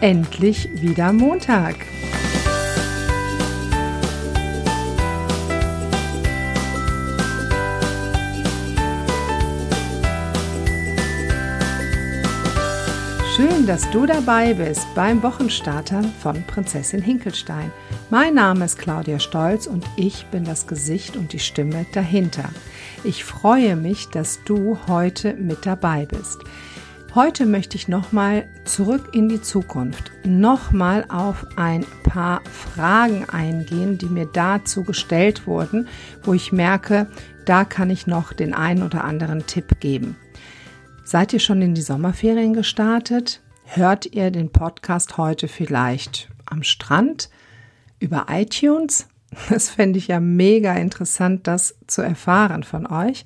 endlich wieder Montag. Schön, dass du dabei bist beim Wochenstarter von Prinzessin Hinkelstein. Mein Name ist Claudia Stolz und ich bin das Gesicht und die Stimme dahinter. Ich freue mich, dass du heute mit dabei bist. Heute möchte ich nochmal zurück in die Zukunft, nochmal auf ein paar Fragen eingehen, die mir dazu gestellt wurden, wo ich merke, da kann ich noch den einen oder anderen Tipp geben. Seid ihr schon in die Sommerferien gestartet? Hört ihr den Podcast heute vielleicht am Strand über iTunes? Das fände ich ja mega interessant, das zu erfahren von euch.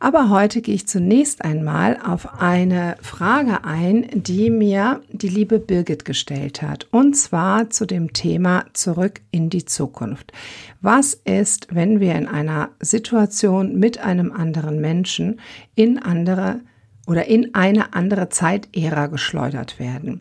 Aber heute gehe ich zunächst einmal auf eine Frage ein, die mir die liebe Birgit gestellt hat. Und zwar zu dem Thema zurück in die Zukunft. Was ist, wenn wir in einer Situation mit einem anderen Menschen in andere oder in eine andere Zeitära geschleudert werden.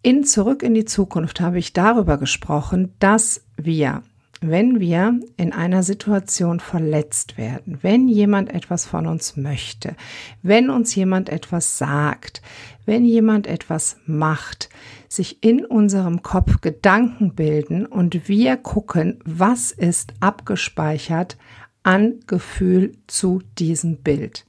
In Zurück in die Zukunft habe ich darüber gesprochen, dass wir, wenn wir in einer Situation verletzt werden, wenn jemand etwas von uns möchte, wenn uns jemand etwas sagt, wenn jemand etwas macht, sich in unserem Kopf Gedanken bilden und wir gucken, was ist abgespeichert an Gefühl zu diesem Bild.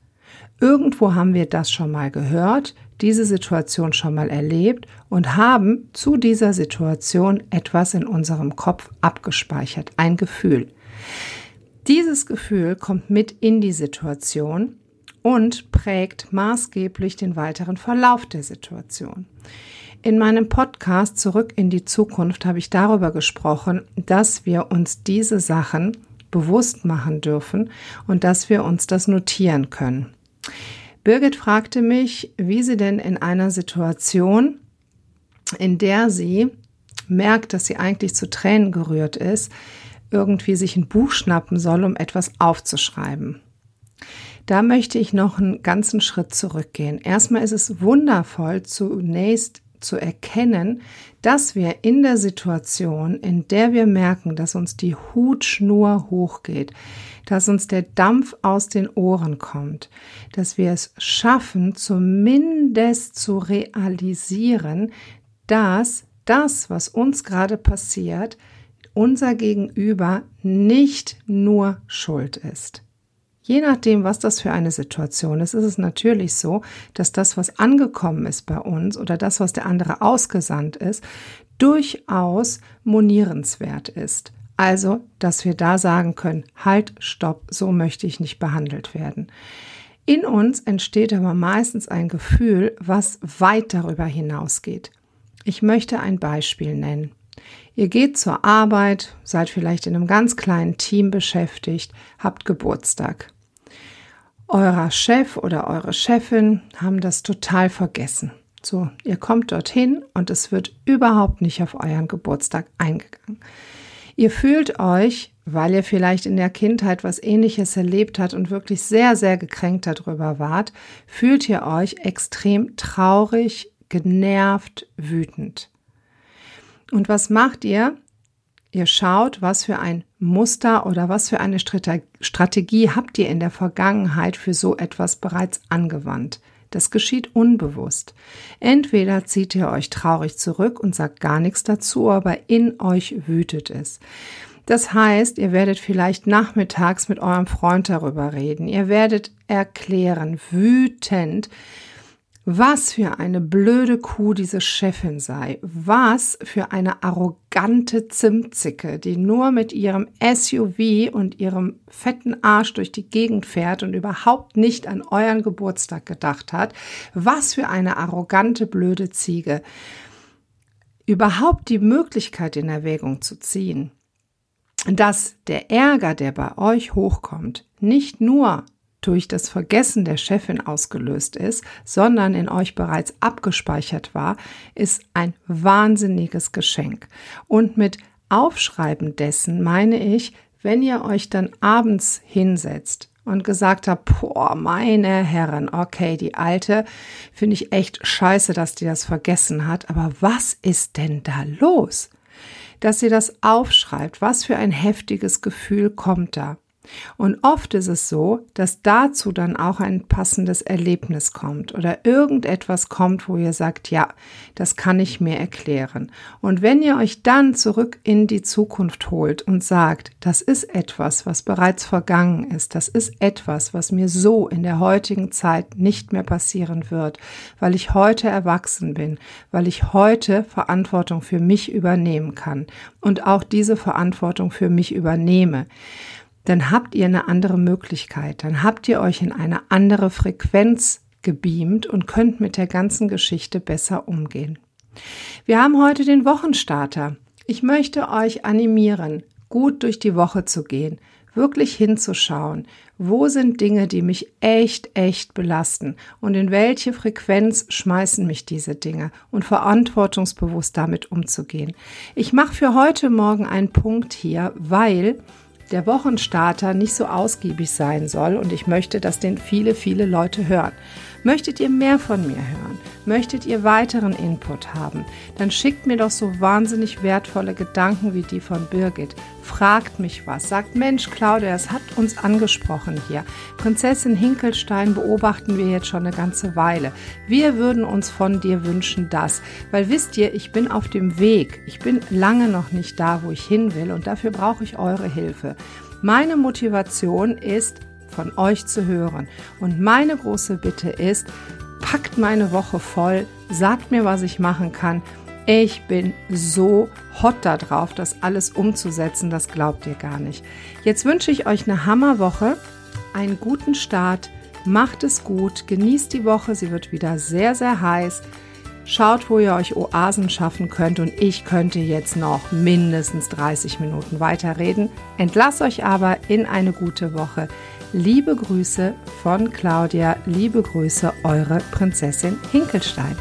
Irgendwo haben wir das schon mal gehört, diese Situation schon mal erlebt und haben zu dieser Situation etwas in unserem Kopf abgespeichert, ein Gefühl. Dieses Gefühl kommt mit in die Situation und prägt maßgeblich den weiteren Verlauf der Situation. In meinem Podcast Zurück in die Zukunft habe ich darüber gesprochen, dass wir uns diese Sachen bewusst machen dürfen und dass wir uns das notieren können. Birgit fragte mich, wie sie denn in einer Situation, in der sie merkt, dass sie eigentlich zu Tränen gerührt ist, irgendwie sich ein Buch schnappen soll, um etwas aufzuschreiben. Da möchte ich noch einen ganzen Schritt zurückgehen. Erstmal ist es wundervoll, zunächst zu erkennen, dass wir in der Situation, in der wir merken, dass uns die Hutschnur hochgeht, dass uns der Dampf aus den Ohren kommt, dass wir es schaffen, zumindest zu realisieren, dass das, was uns gerade passiert, unser Gegenüber nicht nur schuld ist. Je nachdem, was das für eine Situation ist, ist es natürlich so, dass das, was angekommen ist bei uns oder das, was der andere ausgesandt ist, durchaus monierenswert ist. Also, dass wir da sagen können, halt, stopp, so möchte ich nicht behandelt werden. In uns entsteht aber meistens ein Gefühl, was weit darüber hinausgeht. Ich möchte ein Beispiel nennen. Ihr geht zur Arbeit, seid vielleicht in einem ganz kleinen Team beschäftigt, habt Geburtstag eurer Chef oder eure Chefin haben das total vergessen. So, ihr kommt dorthin und es wird überhaupt nicht auf euren Geburtstag eingegangen. Ihr fühlt euch, weil ihr vielleicht in der Kindheit was ähnliches erlebt habt und wirklich sehr, sehr gekränkt darüber wart, fühlt ihr euch extrem traurig, genervt, wütend. Und was macht ihr? Ihr schaut, was für ein Muster oder was für eine Strategie habt ihr in der Vergangenheit für so etwas bereits angewandt. Das geschieht unbewusst. Entweder zieht ihr euch traurig zurück und sagt gar nichts dazu, aber in euch wütet es. Das heißt, ihr werdet vielleicht nachmittags mit eurem Freund darüber reden. Ihr werdet erklären, wütend, was für eine blöde Kuh diese Chefin sei, was für eine arrogante Zimtzicke, die nur mit ihrem SUV und ihrem fetten Arsch durch die Gegend fährt und überhaupt nicht an euren Geburtstag gedacht hat, was für eine arrogante blöde Ziege. Überhaupt die Möglichkeit in Erwägung zu ziehen, dass der Ärger, der bei euch hochkommt, nicht nur durch das Vergessen der Chefin ausgelöst ist, sondern in euch bereits abgespeichert war, ist ein wahnsinniges Geschenk. Und mit Aufschreiben dessen meine ich, wenn ihr euch dann abends hinsetzt und gesagt habe, boah, meine Herren, okay, die alte finde ich echt scheiße, dass die das vergessen hat, aber was ist denn da los? Dass sie das aufschreibt, was für ein heftiges Gefühl kommt da? Und oft ist es so, dass dazu dann auch ein passendes Erlebnis kommt oder irgendetwas kommt, wo ihr sagt, ja, das kann ich mir erklären. Und wenn ihr euch dann zurück in die Zukunft holt und sagt, das ist etwas, was bereits vergangen ist, das ist etwas, was mir so in der heutigen Zeit nicht mehr passieren wird, weil ich heute erwachsen bin, weil ich heute Verantwortung für mich übernehmen kann und auch diese Verantwortung für mich übernehme, dann habt ihr eine andere Möglichkeit, dann habt ihr euch in eine andere Frequenz gebeamt und könnt mit der ganzen Geschichte besser umgehen. Wir haben heute den Wochenstarter. Ich möchte euch animieren, gut durch die Woche zu gehen, wirklich hinzuschauen, wo sind Dinge, die mich echt, echt belasten und in welche Frequenz schmeißen mich diese Dinge und verantwortungsbewusst damit umzugehen. Ich mache für heute Morgen einen Punkt hier, weil der Wochenstarter nicht so ausgiebig sein soll und ich möchte, dass den viele, viele Leute hören. Möchtet ihr mehr von mir hören? Möchtet ihr weiteren Input haben? Dann schickt mir doch so wahnsinnig wertvolle Gedanken wie die von Birgit. Fragt mich was. Sagt, Mensch, Claudia, es hat uns angesprochen hier. Prinzessin Hinkelstein beobachten wir jetzt schon eine ganze Weile. Wir würden uns von dir wünschen das. Weil wisst ihr, ich bin auf dem Weg. Ich bin lange noch nicht da, wo ich hin will und dafür brauche ich eure Hilfe. Meine Motivation ist, von euch zu hören. Und meine große Bitte ist, packt meine Woche voll, sagt mir, was ich machen kann. Ich bin so hot darauf, das alles umzusetzen, das glaubt ihr gar nicht. Jetzt wünsche ich euch eine Hammerwoche, einen guten Start, macht es gut, genießt die Woche, sie wird wieder sehr, sehr heiß. Schaut, wo ihr euch Oasen schaffen könnt und ich könnte jetzt noch mindestens 30 Minuten weiterreden. Entlass euch aber in eine gute Woche. Liebe Grüße von Claudia, liebe Grüße, eure Prinzessin Hinkelstein.